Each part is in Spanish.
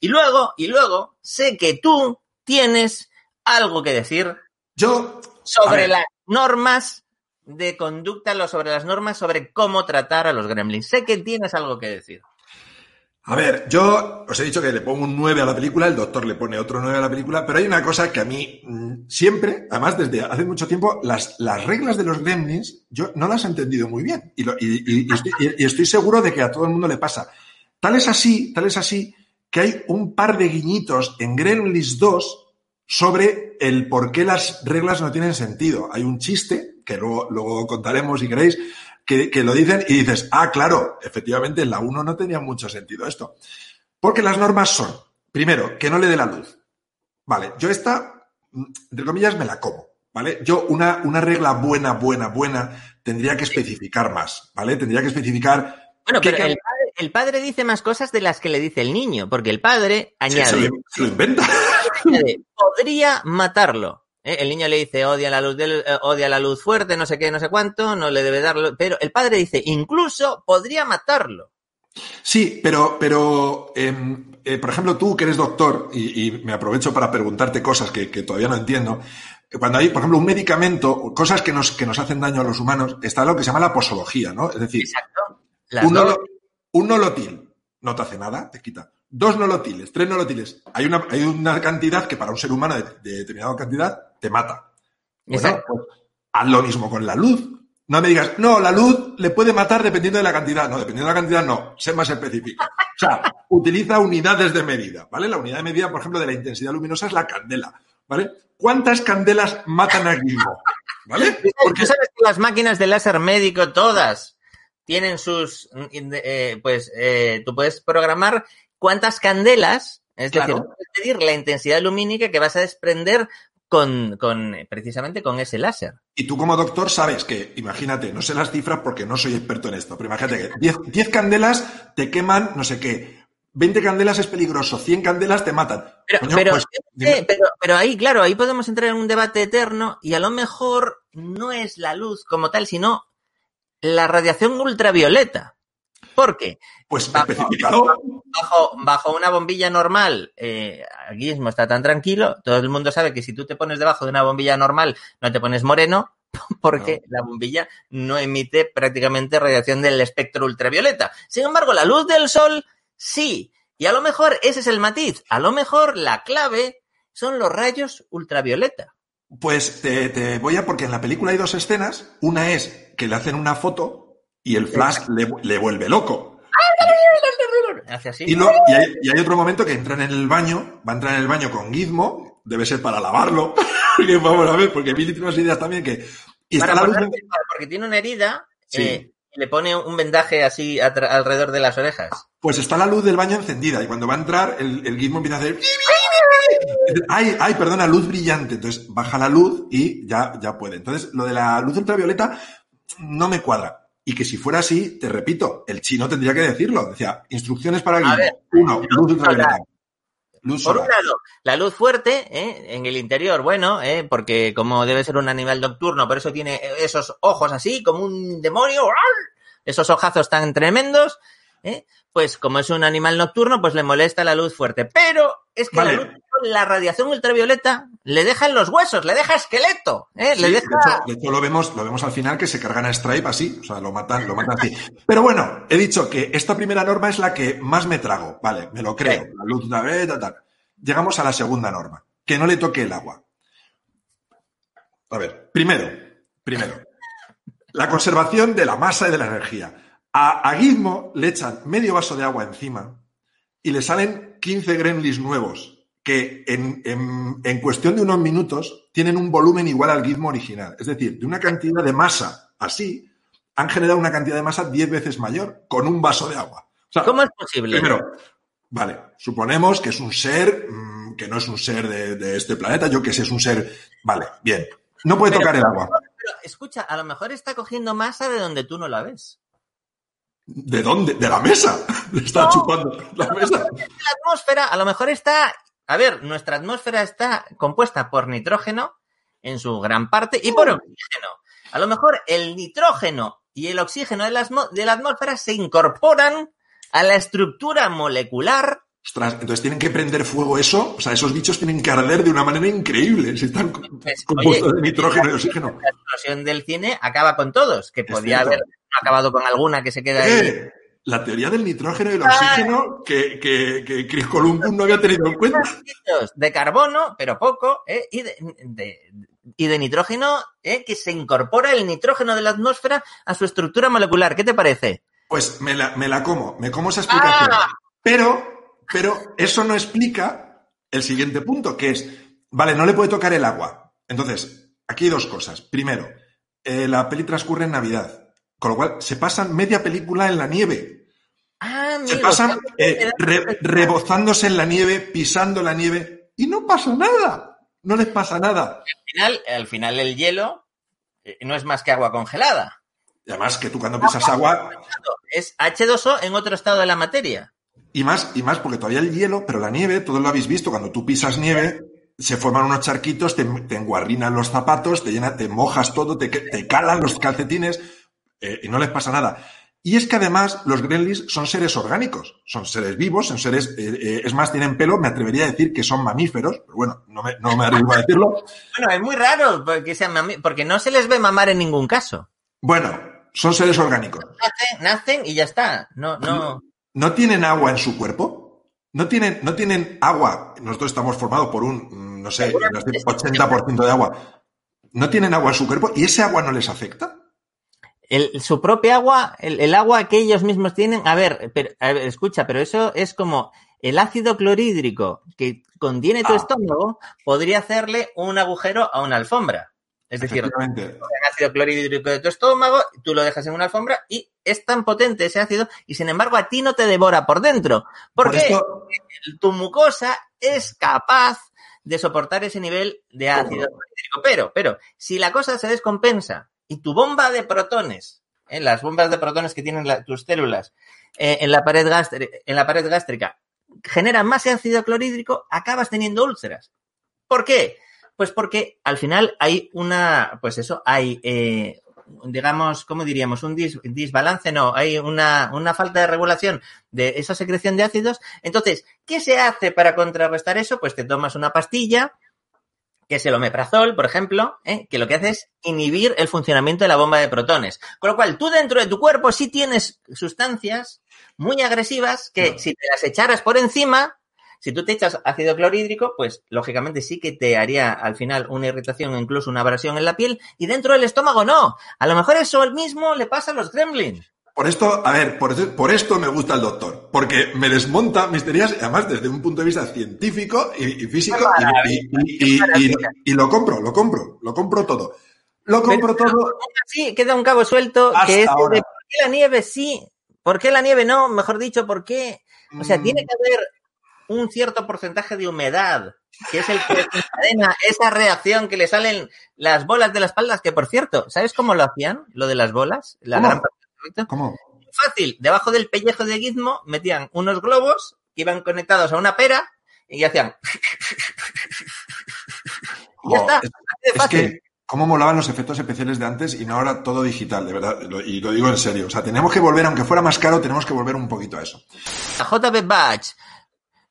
Y luego, y luego, sé que tú tienes algo que decir Yo. sobre las normas de conducta, sobre las normas sobre cómo tratar a los gremlins. Sé que tienes algo que decir. A ver, yo os he dicho que le pongo un 9 a la película, el doctor le pone otro 9 a la película, pero hay una cosa que a mí mm, siempre, además desde hace mucho tiempo, las, las reglas de los gremlins yo no las he entendido muy bien y, lo- y- y- y estoy, y- y estoy seguro de que a todo el mundo le pasa. Tal es así, tal es así, que hay un par de guiñitos en Gremlins 2 sobre el por qué las reglas no tienen sentido. Hay un chiste, que luego, luego contaremos si queréis, que, que lo dicen y dices, ah, claro, efectivamente en la 1 no tenía mucho sentido esto. Porque las normas son, primero, que no le dé la luz. Vale, yo esta, entre comillas, me la como. ¿Vale? Yo una, una regla buena, buena, buena, tendría que especificar más, ¿vale? Tendría que especificar... Bueno, pero el el padre dice más cosas de las que le dice el niño, porque el padre se añade, lo, se lo inventa. añade, podría matarlo. ¿eh? El niño le dice, odia la luz del, eh, odia la luz fuerte, no sé qué, no sé cuánto, no le debe darlo. Pero el padre dice, incluso podría matarlo. Sí, pero, pero em, eh, por ejemplo, tú que eres doctor, y, y me aprovecho para preguntarte cosas que, que todavía no entiendo, cuando hay, por ejemplo, un medicamento, cosas que nos, que nos hacen daño a los humanos, está lo que se llama la posología, ¿no? Es decir, Exacto. Las un, dos- nolo- un nolotil no te hace nada, te quita. Dos nolotiles, tres nolotiles. Hay una, hay una cantidad que para un ser humano de, de determinada cantidad te mata. Bueno, pues haz lo mismo con la luz. No me digas, no, la luz le puede matar dependiendo de la cantidad. No, dependiendo de la cantidad, no. Sé más específico. O sea, utiliza unidades de medida, ¿vale? La unidad de medida, por ejemplo, de la intensidad luminosa es la candela, ¿vale? ¿Cuántas candelas matan a Gizmo? ¿Vale? Porque sabes que las máquinas de láser médico, todas, tienen sus. eh, pues eh, tú puedes programar cuántas candelas, es Claro. decir, puedes pedir la intensidad lumínica que vas a desprender con, con eh, precisamente con ese láser. Y tú como doctor sabes que, imagínate, no sé las cifras porque no soy experto en esto, pero imagínate que 10, 10 candelas te queman no sé qué, 20 candelas es peligroso, 100 candelas te matan. Pero, Coño, pero, pues, eh, pero, pero ahí, claro, ahí podemos entrar en un debate eterno y a lo mejor no es la luz como tal, sino la radiación ultravioleta. ¿Por qué? pues bajo- bajo, bajo una bombilla normal, eh, Gizmo está tan tranquilo, todo el mundo sabe que si tú te pones debajo de una bombilla normal, no te pones moreno, porque la bombilla no emite prácticamente radiación del espectro ultravioleta. Sin embargo, la luz del sol, sí. Y a lo mejor ese es el matiz. A lo mejor la clave son los rayos ultravioleta. Pues te, te voy a, porque en la película hay dos escenas. Una es que le hacen una foto y el flash le, le vuelve loco. Hace así. Y, lo- y hay, y hay otro momento que entran en el baño, va a entrar en el baño con Gizmo, debe ser para lavarlo. Porque vamos a ver, porque Billy tiene unas ideas también que. Y está la luz. porque tiene una herida, Sí. eh, y le pone un vendaje así alrededor de las orejas. Pues está la luz del baño encendida y cuando va a entrar, el, el gizmo empieza a hacer. Ay, ay, perdona, luz brillante. Entonces baja la luz y ya, ya puede. Entonces, lo de la luz ultravioleta no me cuadra. Y que si fuera así, te repito, el chino tendría que decirlo. Decía, instrucciones para el Uno, luz ultravioleta. Luz Por un lado, la luz fuerte ¿eh? en el interior, bueno, ¿eh? porque como debe ser un animal nocturno, por eso tiene esos ojos así, como un demonio, esos ojazos tan tremendos, ¿eh? Pues como es un animal nocturno, pues le molesta la luz fuerte. Pero es que Vale. la, luz- la radiación ultravioleta le deja en los huesos, le deja esqueleto, ¿eh? Sí, le de, deja... hecho, de hecho, lo vemos, lo vemos al final que se cargan a Stripe así, o sea, lo matan, lo matan así. Pero bueno, he dicho que esta primera norma es la que más me trago, vale, me lo creo, Sí. la luz ultravioleta, tal. Llegamos a la segunda norma, que no le toque el agua. A ver, primero, primero, la conservación de la masa y de la energía. A, a Gizmo le echan medio vaso de agua encima y le salen 15 gremlins nuevos que en, en- en cuestión de unos minutos tienen un volumen igual al Gizmo original. Es decir, de una cantidad de masa así, han generado una cantidad de masa 10 veces mayor con un vaso de agua. O sea, ¿Cómo es posible? primero, Vale, suponemos que es un ser mmm, que no es un ser de, de, este planeta, yo que sé, es un ser. Vale, bien. No puede pero, tocar el agua. Pero escucha, a lo mejor está cogiendo masa de donde tú no la ves. ¿De dónde? De la mesa. Está no, chupando la mesa. La atmósfera, a lo mejor está. A ver, nuestra atmósfera está compuesta por nitrógeno en su gran parte y por oxígeno. A lo mejor el nitrógeno y el oxígeno de la, de la atmósfera se incorporan a la estructura molecular. Ostras, entonces tienen que prender fuego eso, o sea, esos bichos tienen que arder de una manera increíble, si están pues, compuestos oye, de nitrógeno y oxígeno. La explosión del cine acaba con todos, que podía haber acabado con alguna que se queda ahí. Eh, la teoría del nitrógeno y el oxígeno que, que, que Chris Columbus no había tenido en cuenta. De carbono, pero poco, ¿eh? y, de, de, y de nitrógeno, ¿eh? que se incorpora el nitrógeno de la atmósfera a su estructura molecular. ¿Qué te parece? Pues me la, me la como, me como esa explicación. Ah. Pero, pero eso no explica el siguiente punto, que es, vale, no le puede tocar el agua. Entonces, aquí hay dos cosas. Primero, eh, la peli transcurre en Navidad, con lo cual se pasan media película en la nieve. Ah, se pasan eh, re, rebozándose en la nieve, pisando la nieve, y no pasa nada. No les pasa nada. Al final, al final el hielo eh, no es más que agua congelada. Y además que tú cuando pisas agua... Es H2O en otro estado de la materia. Y más, y más porque todavía el hielo, pero la nieve, todos lo habéis visto, cuando tú pisas nieve, se forman unos charquitos, te, te enguarrinan los zapatos, te llena, te mojas todo, te, te calan los calcetines eh, y no les pasa nada. Y es que además los gremlins son seres orgánicos, son seres vivos, son seres, eh, eh, es más, tienen pelo, me atrevería a decir que son mamíferos, pero bueno, no me, no me atrevo a decirlo. Bueno, es muy raro porque, sean porque no se les ve mamar en ningún caso. Bueno, son seres orgánicos. Nacen, nacen y ya está. No, no. ¿No tienen agua en su cuerpo? ¿No tienen, no tienen agua? Nosotros estamos formados por un, no sé, 80% de agua. ¿No tienen agua en su cuerpo y ese agua no les afecta? El, su propia agua, el, el, agua que ellos mismos tienen, a ver, pero, a ver, escucha, pero eso es como el ácido clorhídrico que contiene tu ah. estómago podría hacerle un agujero a una alfombra. Es decir, el ácido clorhídrico de tu estómago, tú lo dejas en una alfombra y es tan potente ese ácido y sin embargo a ti no te devora por dentro. Porque por esto... tu mucosa es capaz de soportar ese nivel de ácido clorhídrico. Pero, pero, si la cosa se descompensa y tu bomba de protones, ¿eh? las bombas de protones que tienen la, tus células eh, en, la pared en la pared gástrica, generan más ácido clorhídrico, acabas teniendo úlceras. ¿Por qué? Pues porque al final hay una, pues eso, hay, eh, digamos, ¿cómo diríamos? Un dis, disbalance, no, hay una, una falta de regulación de esa secreción de ácidos. Entonces, ¿qué se hace para contrarrestar eso? Pues te tomas una pastilla, que es el omeprazol, por ejemplo, ¿eh? que lo que hace es inhibir el funcionamiento de la bomba de protones. Con lo cual, tú dentro de tu cuerpo sí tienes sustancias muy agresivas que no. si te las echaras por encima, si tú te echas ácido clorhídrico, pues lógicamente sí que te haría al final una irritación o incluso una abrasión en la piel y dentro del estómago no. A lo mejor eso mismo le pasa a los gremlins. Por esto, a ver, por, por, esto me gusta el doctor, porque me desmonta mis teorías, además desde un punto de vista científico y, y físico, y, y, y, lo compro, lo compro, lo compro todo. Lo compro Pero, todo. Sí, queda un cabo suelto que es de por qué la nieve sí, por qué la nieve no, mejor dicho, por qué. O sea, mm. tiene que haber un cierto porcentaje de humedad, que es el que encadena esa reacción que le salen las bolas de las espaldas, que por cierto, ¿sabes cómo lo hacían? Lo de las bolas, la ¿Cómo? gran ¿Cómo? Fácil, debajo del pellejo de Gizmo metían unos globos que iban conectados a una pera y hacían. y ya está. Es, es que cómo molaban los efectos especiales de antes y no ahora todo digital, de verdad, y lo digo en serio. O sea, tenemos que volver, aunque fuera más caro, tenemos que volver un poquito a eso. JB Batch,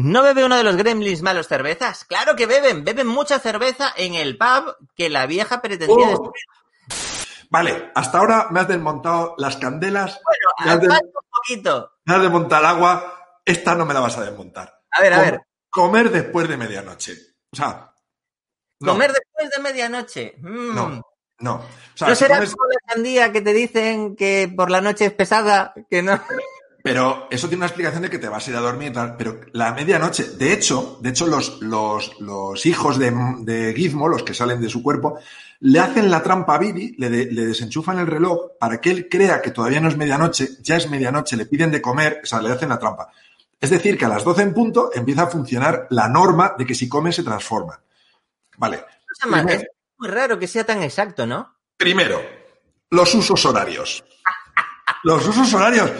¿No bebe uno de los gremlins malos cervezas? Claro que beben, beben mucha cerveza en el pub que la vieja pretendía oh. destruir. Vale, hasta ahora me has desmontado las candelas. Bueno, me has, un poquito. Me has desmontado el agua. Esta no me la vas a desmontar. A ver, a Com ver. Comer después de medianoche. O sea. No. Comer después de medianoche. Mm. No. No. O sea, ¿No si será comes... como la sandía que te dicen que por la noche es pesada? Que no. Pero eso tiene una explicación de que te vas a ir a dormir y tal. Pero la medianoche, de hecho, de hecho, los, los, los hijos de, de, Gizmo, los que salen de su cuerpo, le hacen la trampa a Billy, le, de, le, desenchufan el reloj para que él crea que todavía no es medianoche, ya es medianoche, le piden de comer, o sea, le hacen la trampa. Es decir, que a las 12 en punto empieza a funcionar la norma de que si come se transforma. Vale. Es muy raro que sea tan exacto, ¿no? Primero, los usos horarios. Los usos horarios.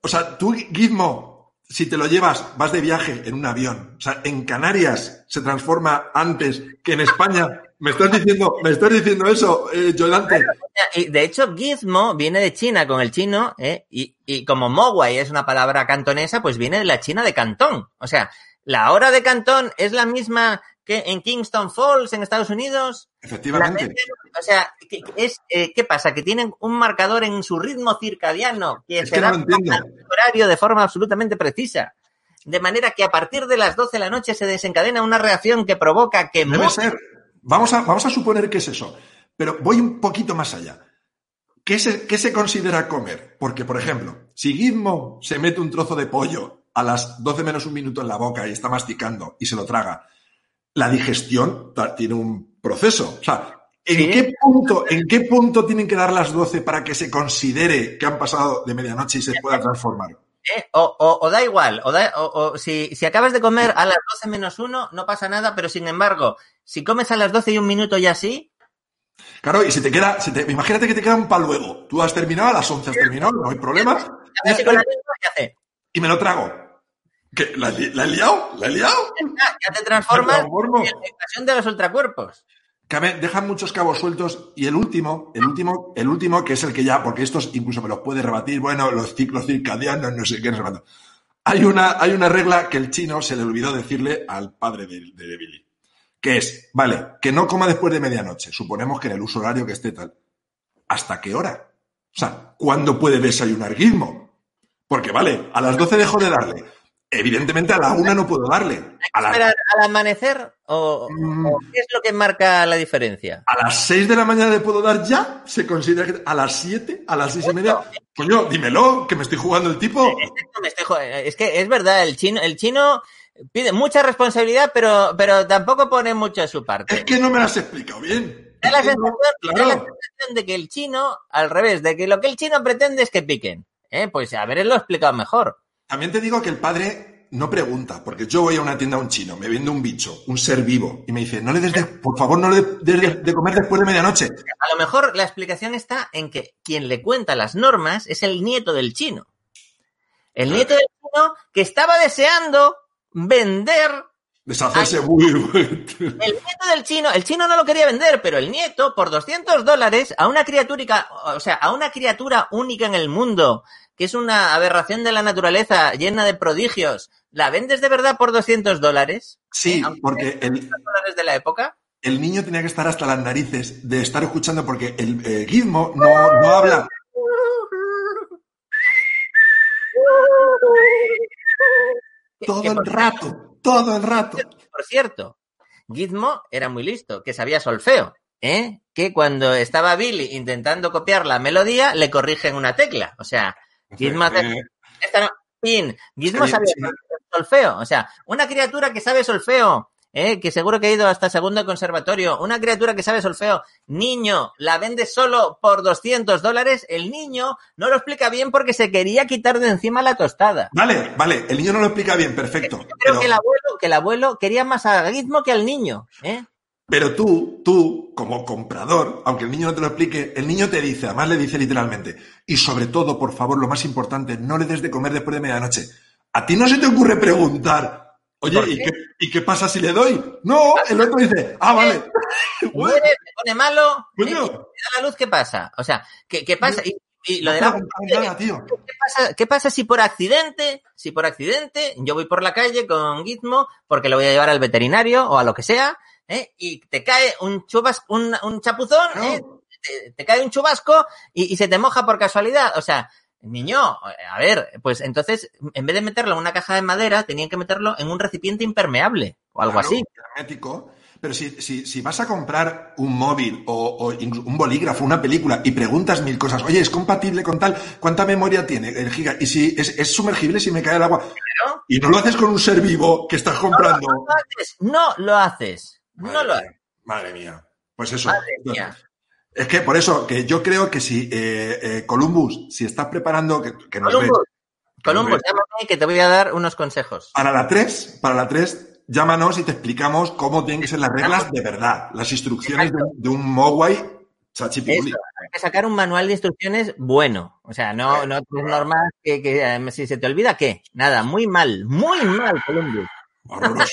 O sea, tú, Gizmo, si te lo llevas, vas de viaje en un avión. O sea, en Canarias se transforma antes que en España. Me estás diciendo, me estás diciendo eso, eh, De hecho, Gizmo viene de China con el chino, eh, y, y como Mogwai es una palabra cantonesa, pues viene de la China de Cantón. O sea, la hora de Cantón es la misma que en Kingston Falls, en Estados Unidos. Efectivamente. o sea, ¿qué, es, eh, ¿qué pasa? Que tienen un marcador en su ritmo circadiano que es se da horario de forma absolutamente precisa. De manera que a partir de las 12 de la noche se desencadena una reacción que provoca que... Debe ser. Vamos a, vamos a suponer que es eso. Pero voy un poquito más allá. ¿Qué se, ¿Qué se considera comer? Porque, por ejemplo, si Gizmo se mete un trozo de pollo a las 12 menos un minuto en la boca y está masticando y se lo traga, la digestión tiene un proceso. O sea, ¿en, qué punto, ¿en qué punto tienen que dar las 12 para que se considere que han pasado de medianoche y se pueda transformar? Eh, o, da igual, o, si, acabas de comer a las 12 menos 1, no pasa nada, pero sin embargo, si comes a las 12 y un minuto y así. Claro, y si te queda, imagínate que te queda un luego. Tú has terminado a las 11, has terminado, no hay problema. Y me lo trago. ¿Qué? ¿La, ¿La, he liado? ¿La he liado? Ya, te transformas en la invasión de los ultracuerpos. dejan muchos cabos sueltos y el último, el último, el último, que es el que ya, porque estos incluso me los puede rebatir, bueno, los ciclos circadianos, no sé qué, no Hay una, hay una regla que el chino se le olvidó decirle al padre de, de, Billy, que es, vale, que no coma después de medianoche, suponemos que en el uso horario que esté tal. ¿Hasta qué hora? O sea, ¿cuándo puede desayunar Gizmo? Porque, vale, a las 12 dejo de darle Evidentemente a la una no puedo darle. ¿A esperar al amanecer o, mm. qué es lo que marca la diferencia? A las seis de la mañana le puedo dar ya, se considera que a las siete, a las seis y media. Coño, dímelo, que me estoy jugando el tipo. Es que es verdad, el chino, el chino pide mucha responsabilidad, pero, pero tampoco pone mucho de su parte. Es que no me lo has explicado bien. Da la, sensación, de que el chino, al revés, de que lo que el chino pretende es que piquen. ¿eh? Pues haberlo explicado mejor. También te digo que el padre no pregunta, porque yo voy a una tienda a un chino, me vende un bicho, un ser vivo, y me dice, no le des de, por favor, no le des de, comer después de medianoche. A lo mejor la explicación está en que quien le cuenta las normas es el nieto del chino. El nieto del chino que estaba deseando vender. Deshacerse muy El nieto del chino, el chino no lo quería vender, pero el nieto, por 200 dólares, a una criatura, o sea, a una criatura única en el mundo, que es una aberración de la naturaleza llena de prodigios, ¿la vendes de verdad por 200 dólares? Sí, ¿Eh? porque el... dólares de la época? El niño tenía que estar hasta las narices de estar escuchando porque el eh, Gizmo no, no habla. Todo el rato, todo el rato. Por cierto, Gizmo era muy listo, que sabía solfeo. ¿eh? Que cuando estaba Billy intentando copiar la melodía, le corrigen una tecla. O sea, Gizmo esta Gizmo sabe solfeo. O sea, una criatura que sabe solfeo, ¿eh? que seguro que ha ido hasta segundo conservatorio, una criatura que sabe solfeo, niño, la vende solo por 200 dólares, el niño no lo explica bien porque se quería quitar de encima la tostada. Vale, vale, el niño no lo explica bien, perfecto. creo que, el abuelo, que el abuelo quería más a Gizmo que al niño. ¿eh? Pero tú, tú, como comprador, aunque el niño no te lo explique, el niño te dice, además le dice literalmente, y sobre todo, por favor, lo más importante, no le des de comer después de medianoche. A ti no se te ocurre preguntar, oye, ¿y qué, pasa si le doy? No, el otro dice, ah, vale. Se pone malo, ¿Qué da la luz, ¿qué pasa? O sea, ¿qué, pasa? Y, lo de la... ¿qué, pasa, ¿Qué pasa si por accidente, si por accidente yo voy por la calle con Gizmo porque lo voy a llevar al veterinario o a lo que sea ¿eh? y te cae un chubas, un, un chapuzón, ¿eh? te, cae un chubasco y, se te moja por casualidad. O sea, niño, a ver, pues entonces, en vez de meterlo en una caja de madera, tenían que meterlo en un recipiente impermeable o algo así. Hermético. Pero si, si, si, vas a comprar un móvil o, un bolígrafo, una película y preguntas mil cosas, oye, ¿es compatible con tal? ¿Cuánta memoria tiene el giga? Y si es, sumergible si me cae el agua. Y no lo haces con un ser vivo que estás comprando. No, lo haces. No lo haces. No lo hay. Madre mía. Pues eso. Es que por eso, que yo creo que si eh, eh, Columbus, si estás preparando, que, nos Columbus, llámame que te voy a dar unos consejos. Para la 3, para la 3, llámanos y te explicamos cómo tienen que ser las reglas de verdad, las instrucciones de, de un Mogwai hay que sacar un manual de instrucciones bueno. O sea, no, no es normal que, que, eh, si se te olvida, ¿qué? Nada, muy mal, muy mal, Columbus. Horroroso.